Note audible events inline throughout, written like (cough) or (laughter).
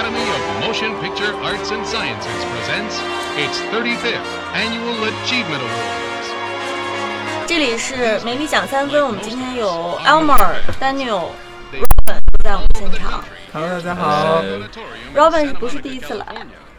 Academy of Motion Picture Arts and Sciences presents its 35th Annual Achievement Awards. 这里是美女讲三分，我们今天有 Elmer、Daniel、Robin 在我们现场。 Hello，大家好， Robin 是不是第一次来？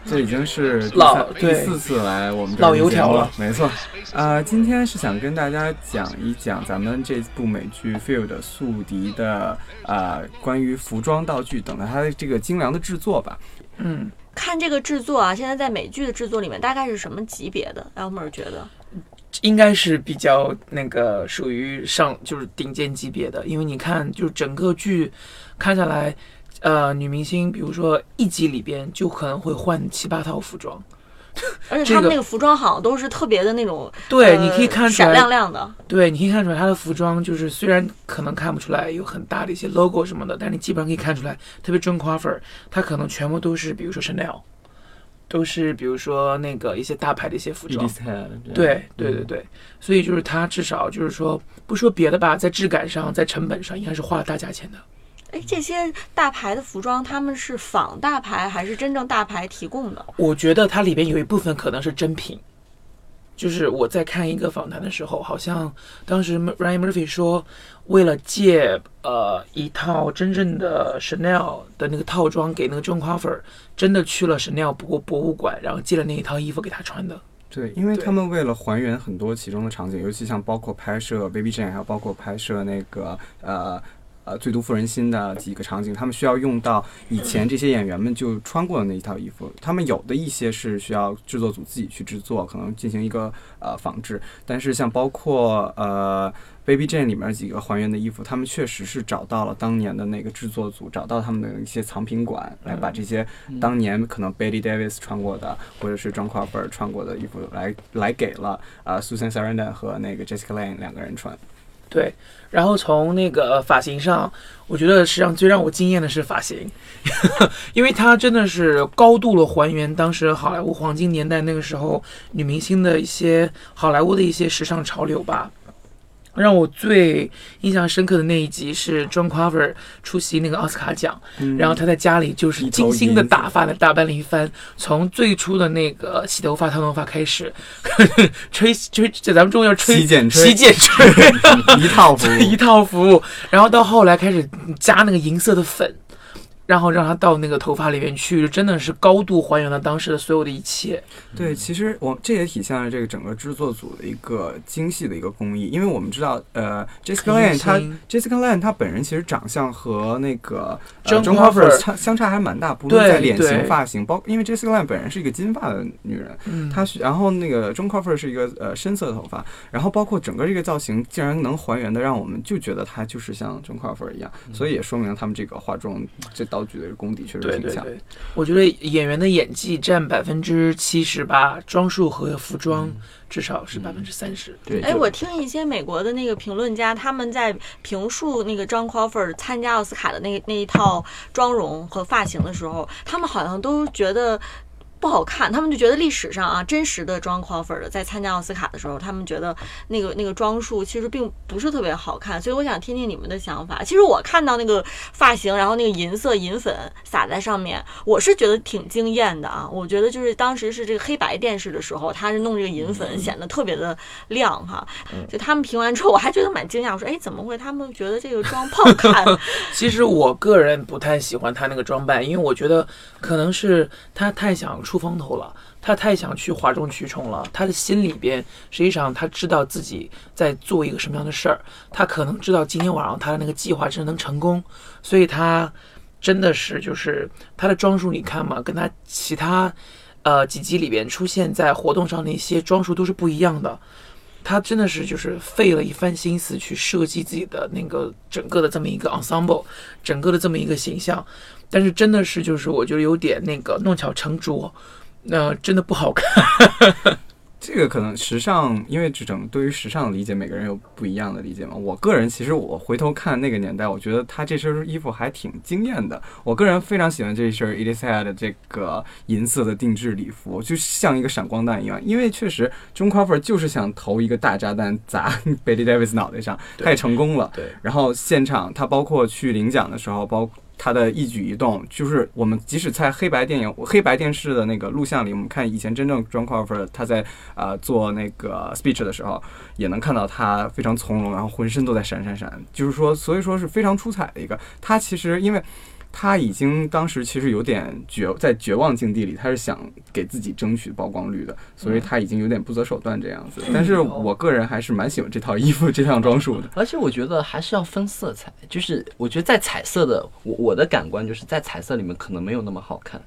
这已经是第老第四次来我们这老油条了没错。呃，今天是想跟大家讲一讲咱们这部美剧《Field》宿敌的呃关于服装道具等的它的这个精良的制作吧。嗯，看这个制作啊，现在在美剧的制作里面大概是什么级别的？Elmer 觉得应该是比较那个属于上就是顶尖级别的，因为你看，就是整个剧看下来，呃，女明星比如说一集里边就可能会换七八套服装，(laughs) 而且这个他们那个服装好像都是特别的那种，对，呃你可以看出来闪，亮亮的。对，你可以看出来她的服装就是虽然可能看不出来有很大的一些 logo 什么的，但是你基本上可以看出来，特别 John Crawford，他可能全部都是比如说 Chanel，都是比如说那个一些大牌的一些服装对对对对，所以就是他至少就是说，不说别的吧，在质感上，在成本上，应该是花了大价钱的。哎，这些大牌的服装，他们是仿大牌还是真正大牌提供的？我觉得它里边有一部分可能是真品，就是我在看一个访谈的时候，好像当时 Ryan Murphy 说，为了借呃一套真正的 Chanel 的那个套装给那个 John Crawford，真的去了 Chanel 博博物馆，然后借了那一套衣服给他穿的。对，因为他们为了还原很多其中的场景，尤其像包括拍摄 Baby Jane，还有包括拍摄那个呃呃最毒妇人心的几个场景，他们需要用到以前这些演员们就穿过的那一套衣服。他们有的一些是需要制作组自己去制作，可能进行一个呃仿制，但是像包括呃。Baby Jane 里面几个还原的衣服，他们确实是找到了当年的那个制作组，找到他们的一些藏品馆，来把这些当年可能 Betty Davis 穿过的，或者是 John Crawford 穿过的衣服来来给了啊、Susan Sarandon 和那个 Jessica Lange 两个人穿。对，然后从那个发型上，我觉得实际上最让我惊艳的是发型，(laughs) 因为它真的是高度的还原当时好莱坞黄金年代那个时候女明星的一些好莱坞的一些时尚潮流吧。让我最印象深刻的那一集是 John Crawford 出席那个奥斯卡奖，然后他在家里就是精心的打发了打扮了一番，从最初的那个洗头发、烫头发开始，吹 (laughs) 吹，就咱们中国叫吹洗剪吹。洗剪吹，(laughs) 一套服务，(laughs) 一套服务，然后到后来开始加那个银色的粉，然后让他到那个头发里面去，真的是高度还原了当时的所有的一切。对，其实我这也体现了这个整个制作组的一个精细的一个工艺，因为我们知道，呃，Jessica Lange 她 Jessica Lange 她本人其实长相和那个 John Crawford 差相差还蛮大，不论对在脸型、对。发型，包因为 Jessica Lange 本人是一个金发的女人，嗯，她是然后那个 John Crawford 是一个呃深色头发，然后包括整个这个造型竟然能还原的，让我们就觉得她就是像 John Crawford 一样，所以也说明了他们这个化妆这道具的功底确实挺强。对对对，我觉得演员的演技占百分之七十吧，装束和服装至少是百分之三十。对，哎，我听一些美国的那个评论家，他们在评述那个 John Crawford 参加奥斯卡的那那一套妆容和发型的时候，他们好像都觉得。不好看，他们就觉得历史上啊，真实的 John Crawford 在参加奥斯卡的时候，他们觉得那个那个装束其实并不是特别好看，所以我想听听你们的想法。其实我看到那个发型，然后那个银色银粉撒在上面，我是觉得挺惊艳的啊。我觉得就是当时是这个黑白电视的时候，他是弄这个银粉，显得特别的亮哈。就他们评完之后，我还觉得蛮惊讶，我说哎，(laughs) 怎么会？他们觉得这个妆不好看？其实我个人不太喜欢他那个装扮，因为我觉得可能是他太想出出风头了，他太想去哗众取宠了。他的心里边，实际上他知道自己在做一个什么样的事儿，他可能知道今天晚上他的那个计划真的能成功，所以他真的是就是他的装束，你看嘛，跟他其他呃几集里边出现在活动上那些装束都是不一样的。他真的是就是费了一番心思去设计自己的那个整个的这么一个 ensemble，整个的这么一个形象，但是真的是就是我觉得有点那个弄巧成拙，那、真的不好看。(laughs) 这个可能时尚，因为这种对于时尚的理解，每个人有不一样的理解嘛。我个人其实我回头看那个年代，我觉得他这身衣服还挺惊艳的。我个人非常喜欢这一身 Edith Head 的这个银色的定制礼服，就像一个闪光弹一样。因为确实 John Crawford 就是想投一个大炸弹砸 (laughs) Betty Davis 脑袋上，他也成功了。对然后现场他包括去领奖的时候，包他的一举一动，就是我们即使在黑白电影、黑白电视的那个录像里，我们看以前真正 John Crawford 他在啊、呃做那个 speech 的时候，也能看到他非常从容，然后浑身都在闪闪闪，就是说，所以说是非常出彩的一个。他其实因为。他已经当时其实有点绝，在绝望境地里，他是想给自己争取曝光率的，所以他已经有点不择手段这样子。但是我个人还是蛮喜欢这套衣服、这套装束的。(laughs) 而且我觉得还是要分色彩，就是我觉得在彩色的，我我的感官就是在彩色里面可能没有那么好看，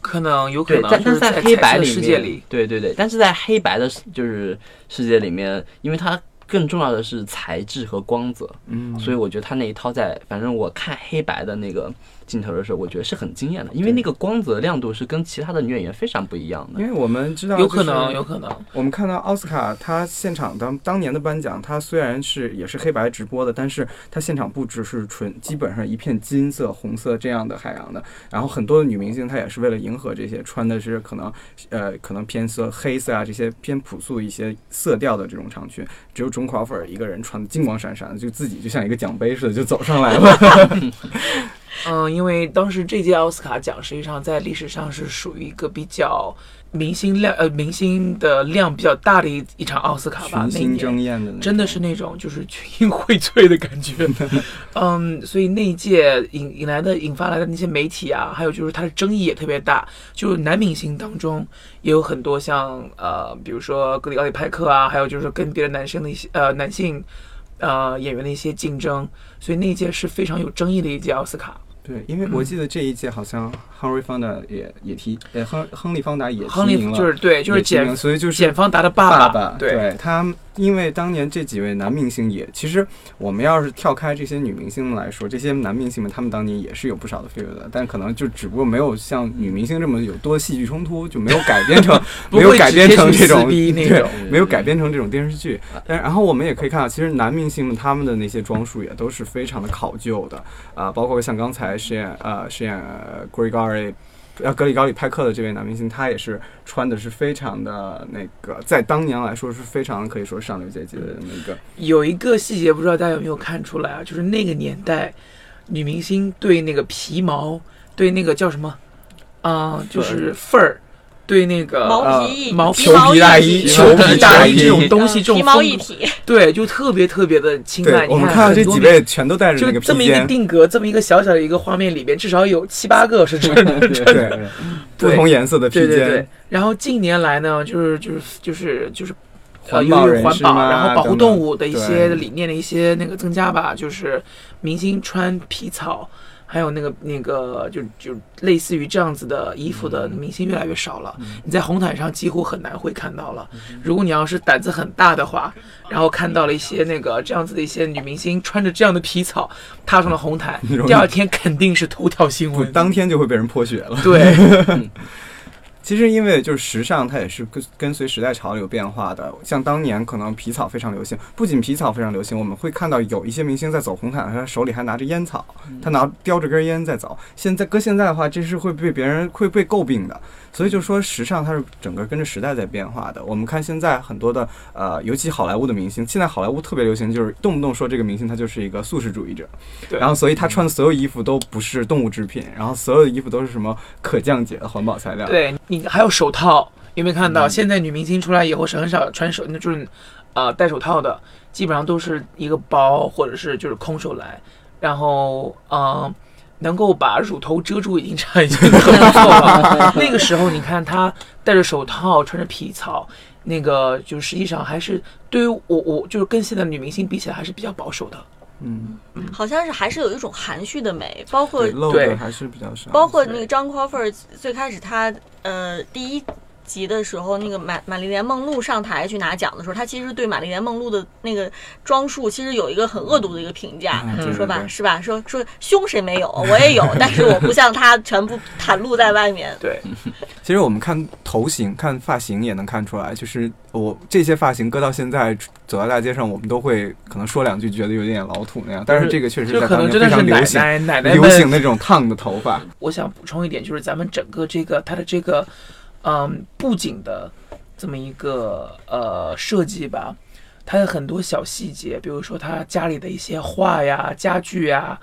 可能有可，能但但是在黑白里世界面里，，对对对，但是在黑白的就是世界里面，因为它更重要的是材质和光泽，嗯。所以我觉得他那一套在，反正我看黑白的那个镜头的时候，我觉得是很惊艳的，因为那个光泽亮度是跟其他的女演员非常不一样的因。为我们知道，有可能，有可能。我们看到奥斯卡他现场当当年的颁奖，他虽然是也是黑白直播的，但是他现场布置是纯基本上一片金色、红色这样的海洋的。然后很多的女明星她也是为了迎合这些，穿的是可能呃可能偏色黑色啊这些偏朴素一些色调的这种长裙，只有 Joan Crawford 一个人穿的金光闪闪的，就自己就像一个奖杯似的就走上来了。(laughs) 嗯，因为当时这届奥斯卡奖实际上在历史上是属于一个比较明星量呃明星的量比较大的一一场奥斯卡吧，那星争艳的，真的是那种就是群英荟萃的感觉。(laughs) 嗯，所以那一届引引来的引发来的那些媒体啊，还有就是它的争议也特别大。就是男明星当中也有很多像呃，比如说格里奥里派克啊，还有就是跟别的男生的一些呃男性呃演员的一些竞争，所以那一届是非常有争议的一届奥斯卡。对，因为我记得这一届好像 Henry Fonda 也也提，呃，亨亨利方达也亨利提名了，就是对，就是简所以就是简方达的爸爸，对他，因为当年这几位男明星也，其实我们要是跳开这些女明星们来说，这些男明星们他们当年也是有不少的绯闻的，但可能就只不过没有像女明星这么有多戏剧冲突，就没有改编成 (laughs) 没有改编成这种没有改编成这种电视剧。但然后我们也可以看到，其实男明星们他们的那些装束也都是非常的考究的啊、包括像刚才饰演呃饰演呃 Gregory 呃格里高里派克的这位男明星，他也是穿的是非常的那个，在当年来说是非常可以说上流阶级的那个。有一个细节，不知道大家有没有看出来啊？就是那个年代，女明星对那个皮毛，对那个叫什么，啊、就是缝儿，对那个毛呃皮毛皮毛皮大衣裘皮大大衣衣这种东西，这种皮毛，一体，对，就特别特别的清淡。对，我们你看看到这几位全都带着那个就这么一个，定格，这么一个小小的一个画面里边，至少有七八个是真的，真对的。对，不同颜色的披对对对肩，。然后近年来呢，就是就是就是就是。呃，环保由于环保，然后保护动物的一些理念的一些那个增加吧，就是明星穿皮草，还有那个那个就就类似于这样子的衣服的明星越来越少了。你在红毯上几乎很难会看到了。如果你要是胆子很大的话，然后看到了一些那个这样子的一些女明星穿着这样的皮草踏上了红毯，(laughs) 第二天肯定是头条新闻。当天就会被人泼血了。对，(laughs) 其实因为就是时尚，它也是跟跟随时代潮流变化的。像当年可能皮草非常流行，不仅皮草非常流行，我们会看到有一些明星在走红毯，他手里还拿着烟草，他拿叼着根烟在走。现在搁现在的话，这是会被别人会被诟病的。所以就说时尚它是整个跟着时代在变化的。我们看现在很多的呃，尤其好莱坞的明星，现在好莱坞特别流行，就是动不动说这个明星他就是一个素食主义者，然后所以他穿的所有衣服都不是动物制品，然后所有的衣服都是什么可降解的环保材料。对你还有手套，有没有看到？嗯现在女明星出来以后是很少穿手，那就是呃戴手套的，基本上都是一个包或者是就是空手来，然后嗯、呃能够把乳头遮住已经差已经很不错了。(laughs) 那个时候你看她戴着手套，穿着皮草。那个就实际上还是对于我我就是跟现在女明星比起来还是比较保守的，嗯，好像是还是有一种含蓄的美，包括对，露的还是比较少。包括那个张 Crawford 最开始他呃第一集的时候，那个玛玛丽莲梦露上台去拿奖的时候，他其实对玛丽莲梦露的那个装束其实有一个很恶毒的一个评价，嗯就说吧是吧？说说胸谁没有，我也有，但是我不像她全部袒露在外面。对，(laughs) 其实我们看头型、看发型也能看出来，就是我这些发型搁到现在走在大街上，我们都会可能说两句，觉得有点老土那样。但是这个确实可能真的是当年非常流行，奶奶奶奶流们行那种烫的头发。我想补充一点，就是咱们整个这个它的这个嗯布景的这么一个呃设计吧，它有很多小细节，比如说他家里的一些画呀、家具呀，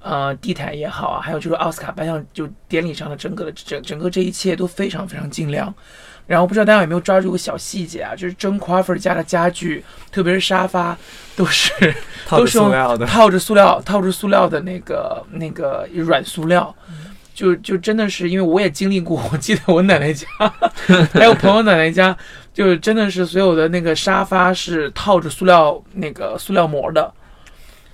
呃地毯也好啊，还有就是奥斯卡颁奖就典礼上的整个的整整个这一切都非常非常精良。然后不知道大家有没有抓住个小细节啊，就是真 Crawford 家的家具，特别是沙发，都是都是用塑料，套着塑料套着塑料的那个那个软塑料，就就真的是因为我也经历过，我记得我奶奶家还有朋友奶奶家，就真的是所有的那个沙发是套着塑料那个塑料膜的，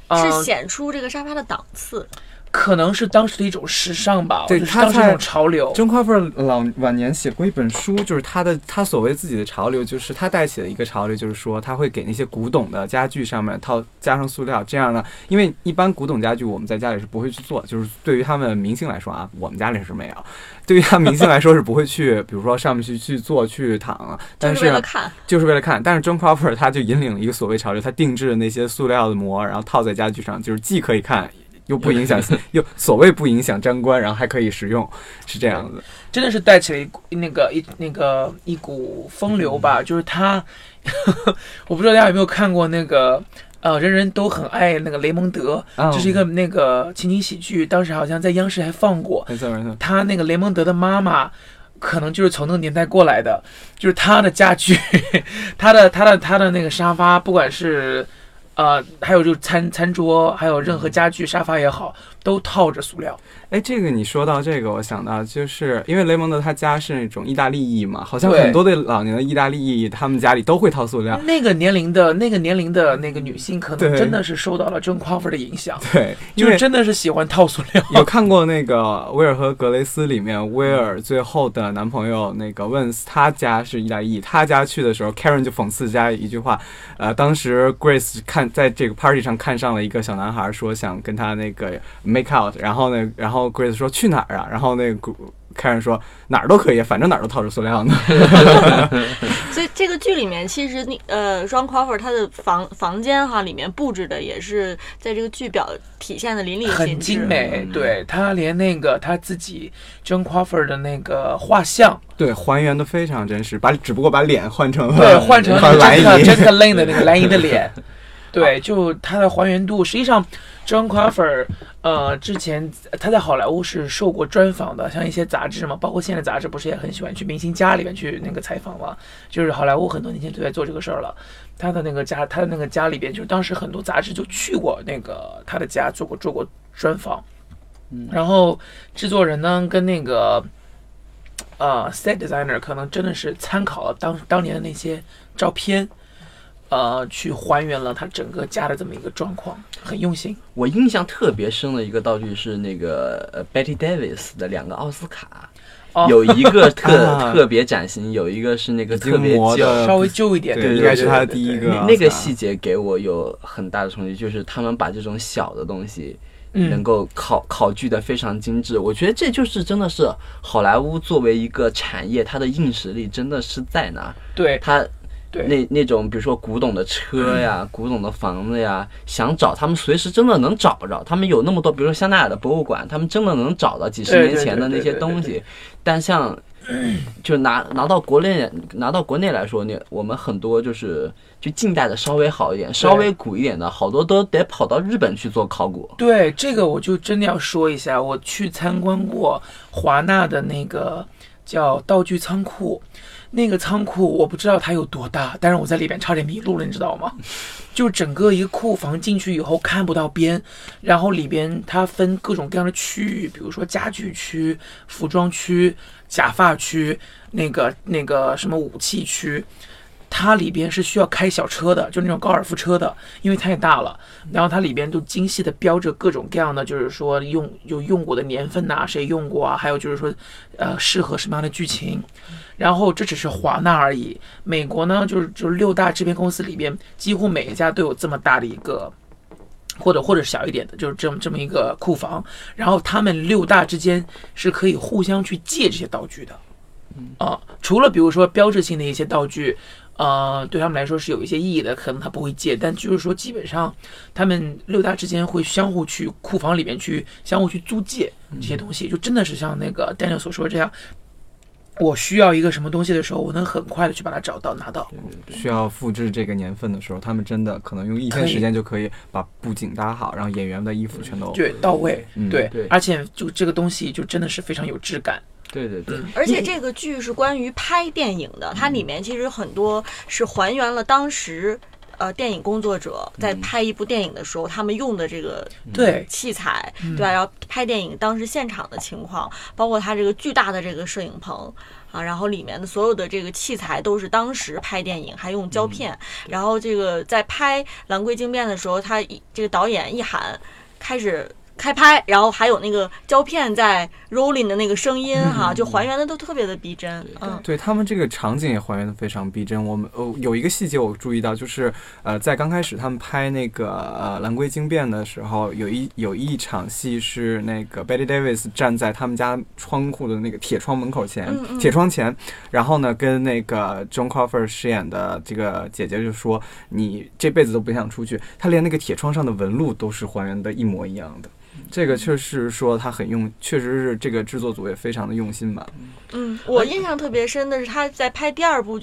是嗯显出这个沙发的档次。可能是当时的一种时尚吧，对就是他在当时一种潮流。中夸菲尔老晚年写过一本书，就是他的他所谓自己的潮流，就是他带起的一个潮流，就是说他会给那些古董的家具上面套加上塑料，这样呢，因为一般古董家具我们在家里是不会去做，就是对于他们明星来说啊，(laughs) 我们家里是没有，对于他明星来说是不会去，比如说上面去去做去躺，但就是为了看，就是为了看，但是 John Crawford 他就引领了一个所谓潮流，他定制的那些塑料的膜，然后套在家具上，就是既可以看，又不影响，(laughs) 又所谓不影响沾光，然后还可以使用，是这样子。真的是带起了一股那个一那个一股风流吧，就是他，(laughs) 我不知道大家有没有看过那个。呃，人人都很爱那个雷蒙德，啊这是一个那个情景喜剧，当时好像在央视还放过。没错没错，他那个雷蒙德的妈妈，可能就是从那个年代过来的，就是他的家具，(laughs) 他的他的他的那个沙发，不管是呃，还有就是餐餐桌，还有任何家具沙发也好，都套着塑料。哎，这个你说到这个，我想到就是因为雷蒙德他家是那种意大利裔嘛，好像很多的老年的意大利裔，他们家里都会套塑料。那个年龄的那个年龄的那个女性，可能真的是受到了 John Crawford 的影响，对，就是真的是喜欢套塑料。有看过那个威尔和格雷斯里面，威尔最后的男朋友那个温斯，他家是意大利裔，他家去的时候，Karen 就讽刺家一句话，呃，当时 Grace 看在这个 party 上看上了一个小男孩，说想跟他那个 make out，然后呢，然后 Grace 说去哪儿啊？然后那个 Karen 说哪儿都可以，反正哪儿都套着塑料呢。(laughs) 所以这个剧里面，其实那呃，John Crawford 他的房房间哈里面布置的也是在这个剧表体现的淋漓尽致。精美，对他连那个他自己 John Crawford 的那个画像，对，还原的非常真实，把只不过把脸换成了对，换成 (laughs) 了蓝 Jessica 姨。Jessica Lange 的那个蓝姨的脸，(laughs) 对，就它的还原度，实际上 John Crawford，呃，之前他在好莱坞是受过专访的，像一些杂志嘛，包括现在杂志不是也很喜欢去明星家里面去那个采访嘛，就是好莱坞很多年前就在做这个事儿了。他的那个家，他的那个家里边，就是当时很多杂志就去过那个他的家做过做过专访，然后制作人呢跟那个呃 set designer 可能真的是参考了当当年的那些照片，呃，去还原了他整个家的这么一个状况，很用心。我印象特别深的一个道具是那个呃 Betty Davis 的两个奥斯卡，哦有一个特啊 (laughs) 特别崭新，有一个是那个特别旧。稍微旧一点，对，应该是他的第一个那那个细节给我有很大的冲击，就是他们把这种小的东西能嗯，够考考据的非常精致。我觉得这就是真的是好莱坞作为一个产业，它的硬实力真的是在那。对它对，那那种比如说古董的车呀、古董的房子呀，想找他们随时真的能找着。他们有那么多，比如说香奈儿的博物馆，他们真的能找到几十年前的那些东西。但像就拿拿到国内拿到国内来说，你我们很多就是就近代的稍微好一点，稍微古一点的，好多都得跑到日本去做考古。对这个我就真的要说一下，我去参观过华纳的那个叫道具仓库，那个仓库我不知道它有多大，但是我在里边差点迷路了，你知道吗？(laughs) 就整个一个库房进去以后看不到边，然后里边它分各种各样的区域，比如说家具区、服装区、假发区，那个那个什么武器区。它里边是需要开小车的，就那种高尔夫车的，因为太大了。然后它里边都精细的标着各种各样的，就是说用有用过的年份呐、谁用过啊，还有就是说，呃，适合什么样的剧情。然后这只是华纳而已，美国呢，就是就是六大制片公司里边，几乎每一家都有这么大的一个。或者或者小一点的，就是这么这么一个库房，然后他们六大之间是可以互相去借这些道具的，啊、除了比如说标志性的一些道具，呃，对他们来说是有一些意义的，可能他不会借，但就是说基本上他们六大之间会相互去库房里面去相互去租借这些东西，就真的是像那个 Daniel 所说这样，我需要一个什么东西的时候，我能很快的去把它找到拿到。需要复制这个年份的时候，他们真的可能用一天时间就可以把布景搭好，然后演员的衣服全都对，到位，对而且就这个东西就真的是非常有质感。对对对，而且这个剧是关于拍电影的，它里面其实很多是还原了当时。呃，电影工作者在拍一部电影的时候，他们用的这个对，器材，对吧？然后拍电影当时现场的情况，包括它这个巨大的这个摄影棚啊，然后里面的所有的这个器材都是当时拍电影还用胶片，然后这个在拍《蓝龟惊变》的时候，他一这个导演一喊开始。开拍，然后还有那个胶片在 rolling 的那个声音哈，就还原的都特别的逼真，嗯，对他们这个场景也还原的非常逼真。我们哦有一个细节我注意到，就是呃在刚开始他们拍那个呃《蓝龟惊变》的时候，有一有一场戏是那个 Betty Davis 站在他们家窗户的那个铁窗门口前，嗯嗯铁窗前，然后呢跟那个 John Crawford 饰演的这个姐姐就说：“你这辈子都不想出去。”他连那个铁窗上的纹路都是还原的一模一样的。这个确实说他很用，确实是这个制作组也非常的用心吧。嗯，我印象特别深的是他在拍第二部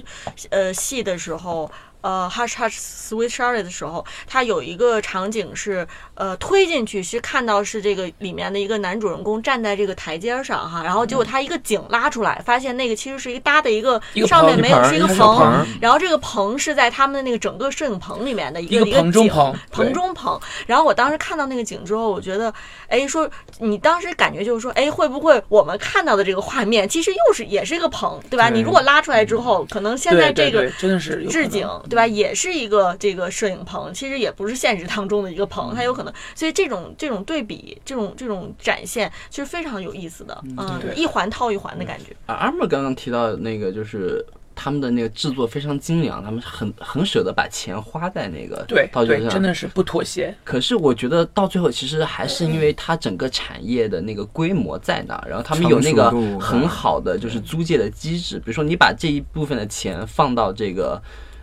呃戏的时候，呃《Hush Hush Sweet Charlotte》的时候，它有一个场景是呃推进去是看到是这个里面的一个男主人公站在这个台阶上哈，然后结果他一个景拉出来，发现那个其实是一个搭的一个一个上面棚没有是一个棚棚，然后这个棚是在他们的那个整个摄影棚里面的一个一个棚中景棚棚对中棚。然后我当时看到那个景之后，我觉得，哎，说你当时感觉就是说，哎，会不会我们看到的这个画面其实又是也是一个棚，对吧？对你如果拉出来之后，可能现在这个对真的是置景，对吧？也是一个这个摄影棚，其实也不是现实当中的一个棚，它有可能，所以这种这种对比，这种这种展现，其实非常有意思的，嗯，一环套一环的感觉。啊，阿莫刚刚提到的那个就是他们的那个制作非常精良，他们很很舍得把钱花在那个对对，道具上。真的是不妥协。可是我觉得到最后，其实还是因为它整个产业的那个规模在那儿，然后他们有那个很好的就是租借的机制。比如说，你把这一部分的钱放到这个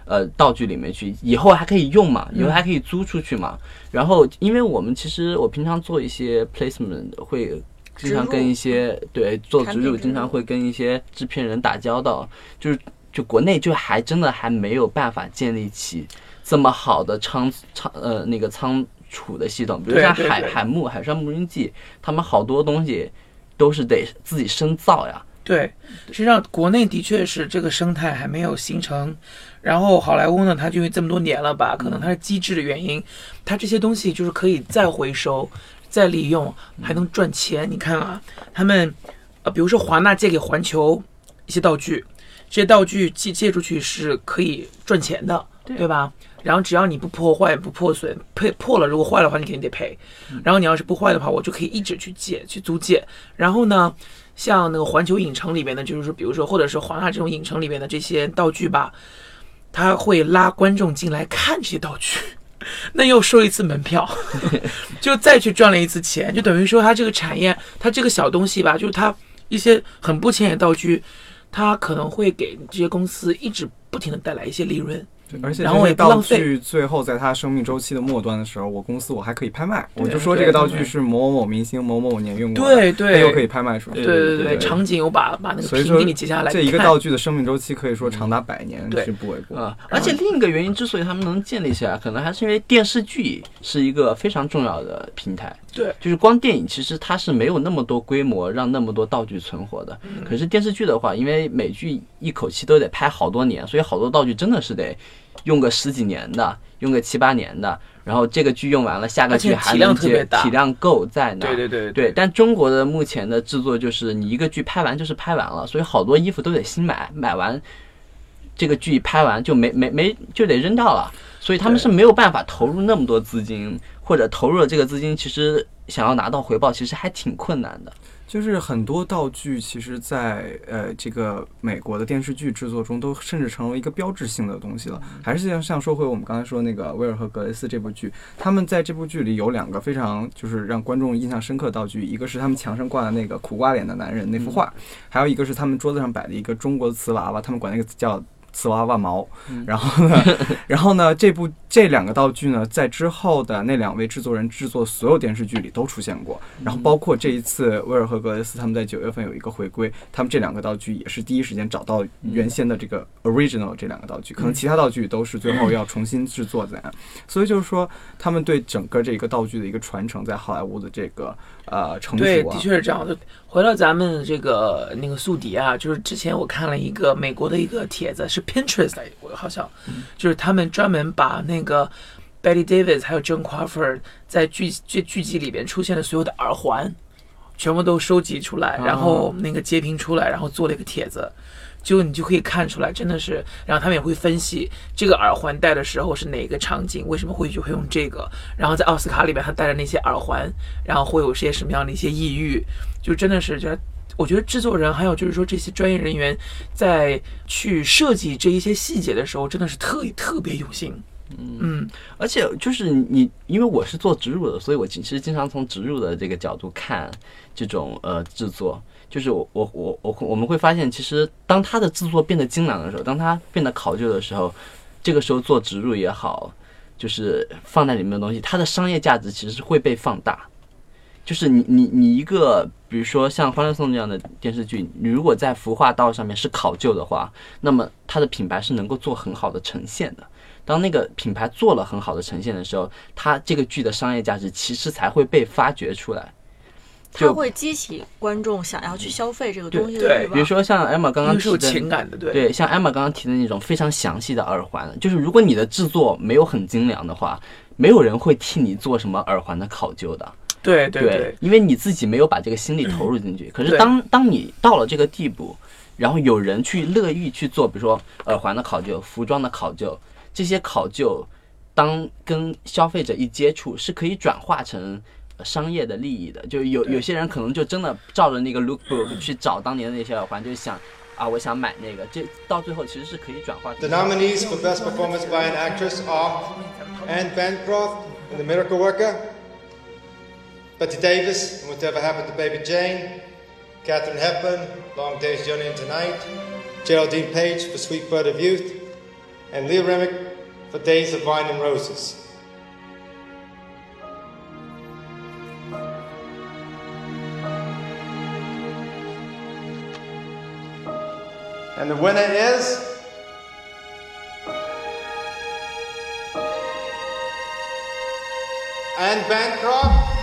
呃道具里面去，以后还可以用嘛，以后还可以租出去嘛。然后，因为我们其实我平常做一些 placement 会。经常跟一些对做植入，产品植经常会跟一些制片人打交道，就是就国内就还真的还没有办法建立起这么好的仓仓呃那个仓储的系统，比如像海海木海上牧云记，他们好多东西都是得自己深造呀。对，实际上国内的确是这个生态还没有形成，然后好莱坞呢，它就因为这么多年了吧，可能它是机制的原因，它这些东西就是可以再回收、再利用，还能赚钱。你看啊，他们呃，比如说华纳借给环球一些道具，这些道具借借出去是可以赚钱的，对吧？然后只要你不破坏、不破损，配破了如果坏的话，你肯定得赔。然后你要是不坏的话，我就可以一直去借、去租借。然后呢，像那个环球影城里边的，就是说，比如说，或者是华纳这种影城里边的这些道具吧，他会拉观众进来看这些道具，(laughs) 那又收一次门票，(laughs) 就再去赚了一次钱，就等于说他这个产业，它这个小东西吧，就是它一些很不起眼的道具，它可能会给这些公司一直不停的带来一些利润。对而且然后也这些道具最后在它生命周期的末端的时候，我公司我还可以拍卖，我就说这个道具是某某某明星某某某年用过的，对对它又可以拍卖出来。对对对对场景我把把那个屏所以说给你截下来，这一个看道具的生命周期可以说长达百年对是不为过。啊、而且另一个原因之所以他们能建立起来，可能还是因为电视剧是一个非常重要的平台。对，就是光电影其实它是没有那么多规模让那么多道具存活的。可是电视剧的话，因为美剧一口气都得拍好多年，所以好多道具真的是得用个十几年的，用个七八年的。然后这个剧用完了，下个剧还体量能接，体量够在那儿。对对对对，但中国的目前的制作就是你一个剧拍完就是拍完了，所以好多衣服都得新买，买完这个剧拍完就没没没就得扔掉了，所以他们是没有办法投入那么多资金，或者投入了这个资金，其实想要拿到回报，其实还挺困难的。就是很多道具，其实在呃这个美国的电视剧制作中，都甚至成为一个标志性的东西了。还是像像说回我们刚才说那个威尔和格雷斯这部剧，他们在这部剧里有两个非常就是让观众印象深刻的道具，一个是他们墙上挂的那个苦瓜脸的男人那幅画，还有一个是他们桌子上摆的一个中国的瓷娃娃，他们管那个叫瓷娃娃毛。然后呢，(laughs) 然后呢，这部这两个道具呢，在之后的那两位制作人制作所有电视剧里都出现过。然后包括这一次威尔和格雷斯他们在九月份有一个回归，他们这两个道具也是第一时间找到原先的这个 original 这两个道具，可能其他道具都是最后要重新制作的。所以就是说，他们对整个这个道具的一个传承，在好莱坞的这个呃成熟对，啊的，确是这样的。回到咱们这个那个宿敌啊，就是之前我看了一个美国的一个帖子，是 Pinterest 的，我好像就是他们专门把那个 Betty Davis 还有 Joan Crawford 在剧这剧集里边出现的所有的耳环，全部都收集出来，然后那个截屏出来，然后做了一个帖子。就你就可以看出来，真的是，然后他们也会分析这个耳环戴的时候是哪个场景，为什么会就会用这个，然后在奥斯卡里面他戴的那些耳环，然后会有些什么样的一些抑郁，就真的是觉得，我觉得制作人还有就是说这些专业人员在去设计这一些细节的时候，真的是特特别用心。嗯而且就是你，因为我是做植入的，所以我其实经常从植入的这个角度看这种呃制作。就是我我我我我们会发现，其实当它的制作变得精良的时候，当它变得考究的时候，这个时候做植入也好，就是放在里面的东西，它的商业价值其实是会被放大。就是你你你一个，比如说像《欢乐颂》这样的电视剧，你如果在服化道上面是考究的话，那么它的品牌是能够做很好的呈现的。当那个品牌做了很好的呈现的时候，它这个剧的商业价值其实才会被发掘出来。就它会激起观众想要去消费这个东西的对。比如说像 Emma 刚刚提的，情感的，对对，像 Emma 刚刚提的那种非常详细的耳环，就是如果你的制作没有很精良的话，没有人会替你做什么耳环的考究的。对对对，因为你自己没有把这个心力投入进去。可是当当你到了这个地步，然后有人去乐意去做，比如说耳环的考究、服装的考究，这些考究，当跟消费者一接触，是可以转化成。呃商业的利益的，就有有些人可能就真的照着那个 lookbook 去找当年的那些耳环，就想啊，我想买那个，这到最后其实是可以转化成 The nominees for Best Performance by an Actress are Anne Bancroft in The Miracle Worker, Betty Davis in Whatever Happened to Baby Jane, Katherine Hepburn, Long Day's Journey into Night, Geraldine Page for Sweet Bird of Youth, and Leah Remick for Days of Wine and Roses. And the winner is. Anne Bancroft